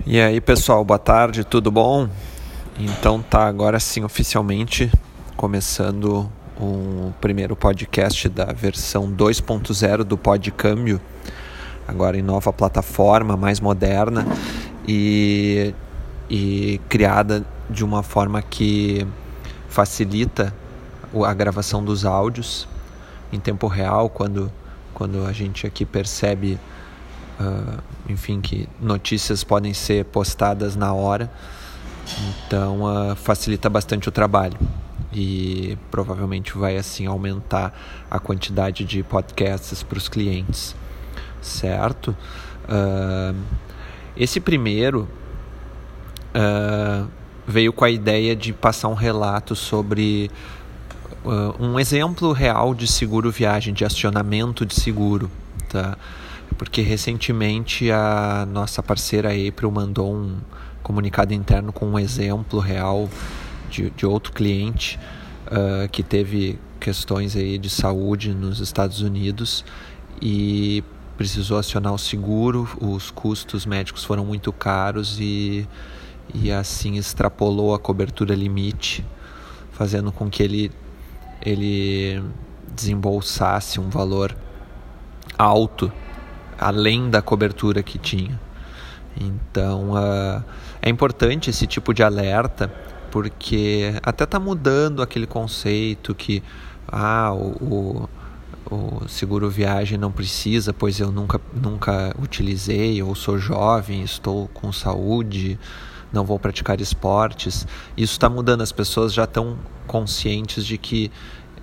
E aí pessoal, boa tarde, tudo bom? Então tá agora sim oficialmente começando o primeiro podcast da versão 2.0 do Podcâmbio, agora em nova plataforma, mais moderna e, e criada de uma forma que facilita a gravação dos áudios em tempo real, quando, quando a gente aqui percebe uh, enfim, que notícias podem ser postadas na hora. Então uh, facilita bastante o trabalho e provavelmente vai assim aumentar a quantidade de podcasts para os clientes, certo? Uh, esse primeiro uh, veio com a ideia de passar um relato sobre uh, um exemplo real de seguro viagem, de acionamento de seguro, tá? Porque recentemente a nossa parceira April mandou um comunicado interno com um exemplo real de, de outro cliente uh, que teve questões aí de saúde nos Estados Unidos e precisou acionar o seguro, os custos médicos foram muito caros e, e assim extrapolou a cobertura limite, fazendo com que ele, ele desembolsasse um valor alto além da cobertura que tinha. Então uh, é importante esse tipo de alerta porque até está mudando aquele conceito que ah, o, o, o, seguro viagem não precisa, pois eu nunca, nunca utilizei, ou sou jovem, estou com saúde, não vou praticar esportes. Isso está mudando, as pessoas já estão conscientes de que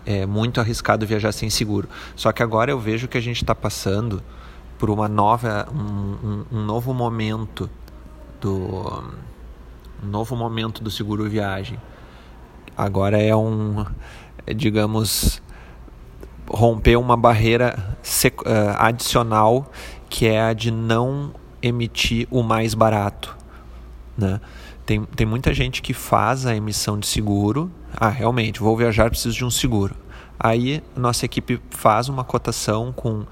é muito arriscado viajar sem seguro. Só que agora eu vejo que a gente está passando por uma nova um, um, um, novo momento do um novo momento do seguro viagem. Agora é um é, digamos romper uma barreira uh, adicional que é a de não emitir o mais barato né? Tem, tem muita gente que faz a emissão de seguro. Ah realmente vou viajar preciso de um seguro. Aí nossa equipe faz uma cotação com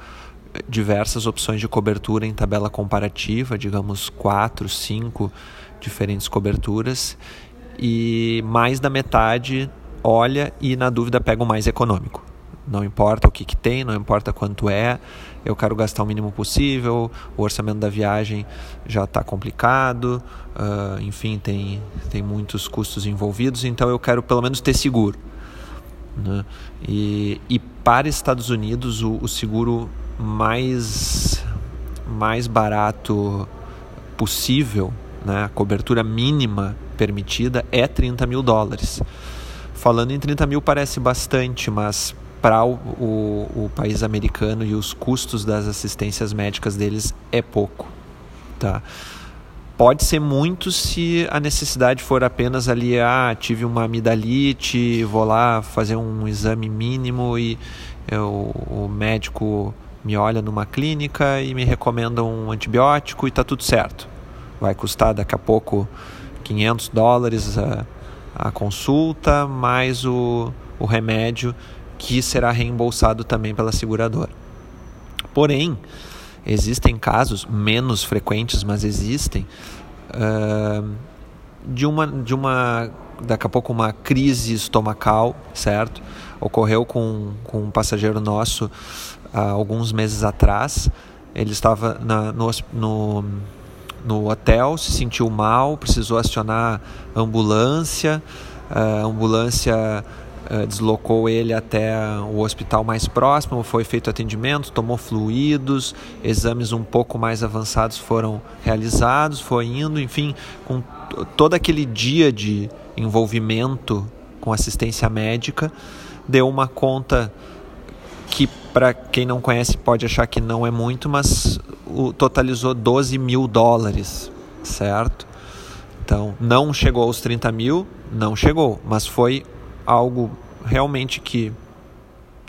diversas opções de cobertura em tabela comparativa, digamos quatro, cinco diferentes coberturas, e mais da metade olha e na dúvida pega o mais econômico. Não importa o que, que tem, não importa quanto é, eu quero gastar o mínimo possível, o orçamento da viagem já está complicado, uh, enfim, tem, tem muitos custos envolvidos, então eu quero pelo menos ter seguro. Né? E, e para Estados Unidos, o, o seguro mais, mais barato possível, né? a cobertura mínima permitida é 30 mil dólares. Falando em 30 mil parece bastante, mas para o, o, o, país americano e os custos das assistências médicas deles é pouco. Tá? Pode ser muito se a necessidade for apenas ali, ah, tive uma amidalite, vou lá fazer um exame mínimo e eu, o médico me olha numa clínica e me recomenda um antibiótico e está tudo certo. Vai custar daqui a pouco 500 dólares a, a consulta, mais o, o remédio que será reembolsado também pela seguradora. Porém, existem casos menos frequentes, mas existem, uh, de uma, de uma, daqui a pouco uma crise estomacal, certo? Ocorreu com, com um passageiro nosso há alguns meses atrás. Ele estava na, no, no, no hotel, se sentiu mal, precisou acionar ambulância. A ambulância uh, deslocou ele até o hospital mais próximo, foi feito atendimento, tomou fluidos, exames um pouco mais avançados foram realizados, foi indo, enfim, com todo aquele dia de envolvimento com assistência médica, deu uma conta que para quem não conhece pode achar que não é muito, mas o, totalizou 12 mil dólares, certo? Então, não chegou aos 30 mil, não chegou, mas foi algo realmente que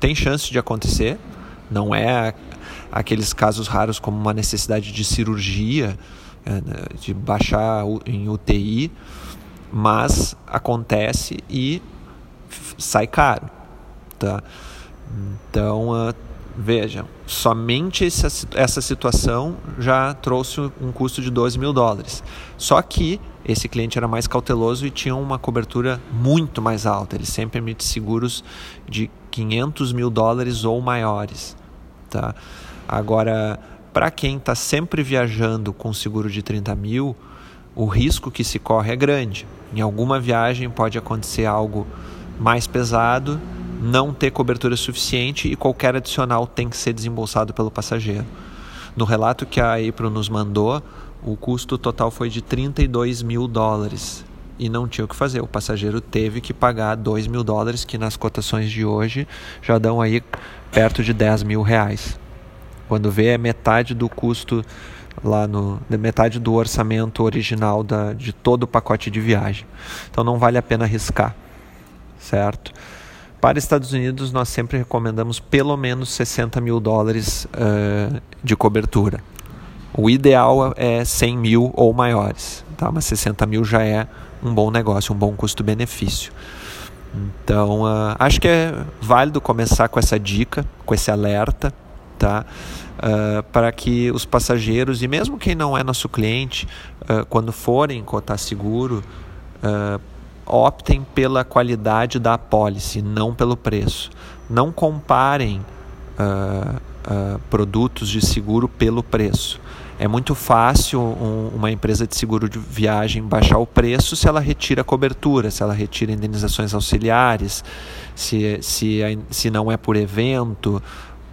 tem chance de acontecer, não é aqueles casos raros como uma necessidade de cirurgia, é, né, de baixar em UTI, mas acontece e sai caro, tá? Então, uh, Vejam, somente essa, essa situação já trouxe um custo de 12 mil dólares. Só que esse cliente era mais cauteloso e tinha uma cobertura muito mais alta. Ele sempre emite seguros de 500 mil dólares ou maiores. Tá? Agora, para quem está sempre viajando com seguro de 30 mil, o risco que se corre é grande. Em alguma viagem pode acontecer algo mais pesado não ter cobertura suficiente e qualquer adicional tem que ser desembolsado pelo passageiro. No relato que a April nos mandou, o custo total foi de 32 mil dólares e não tinha o que fazer. O passageiro teve que pagar 2 mil dólares, que nas cotações de hoje já dão aí perto de 10 mil reais. Quando vê é metade do custo lá no metade do orçamento original da, de todo o pacote de viagem. Então não vale a pena arriscar, certo? Para Estados Unidos, nós sempre recomendamos pelo menos 60 mil dólares uh, de cobertura. O ideal é 100 mil ou maiores, tá? mas 60 mil já é um bom negócio, um bom custo-benefício. Então, uh, acho que é válido começar com essa dica, com esse alerta, tá? Uh, para que os passageiros, e mesmo quem não é nosso cliente, uh, quando forem cotar seguro, optem pela qualidade da apólice, não pelo preço. Não comparem uh, uh, produtos de seguro pelo preço. É muito fácil um, uma empresa de seguro de viagem baixar o preço se ela retira cobertura, se ela retira indenizações auxiliares, se, se, se não é por evento,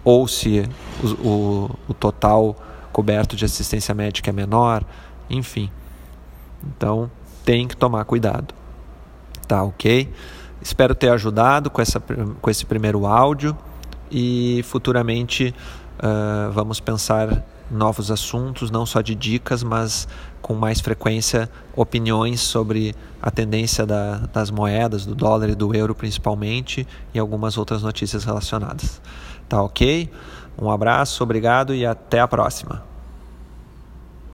ou se o, o, o total coberto de assistência médica é menor, enfim. Então tem que tomar cuidado. Tá ok? Espero ter ajudado com, essa, com esse primeiro áudio e futuramente uh, vamos pensar novos assuntos, não só de dicas, mas com mais frequência opiniões sobre a tendência da, das moedas, do dólar e do euro principalmente, e algumas outras notícias relacionadas. Tá ok? Um abraço, obrigado e até a próxima.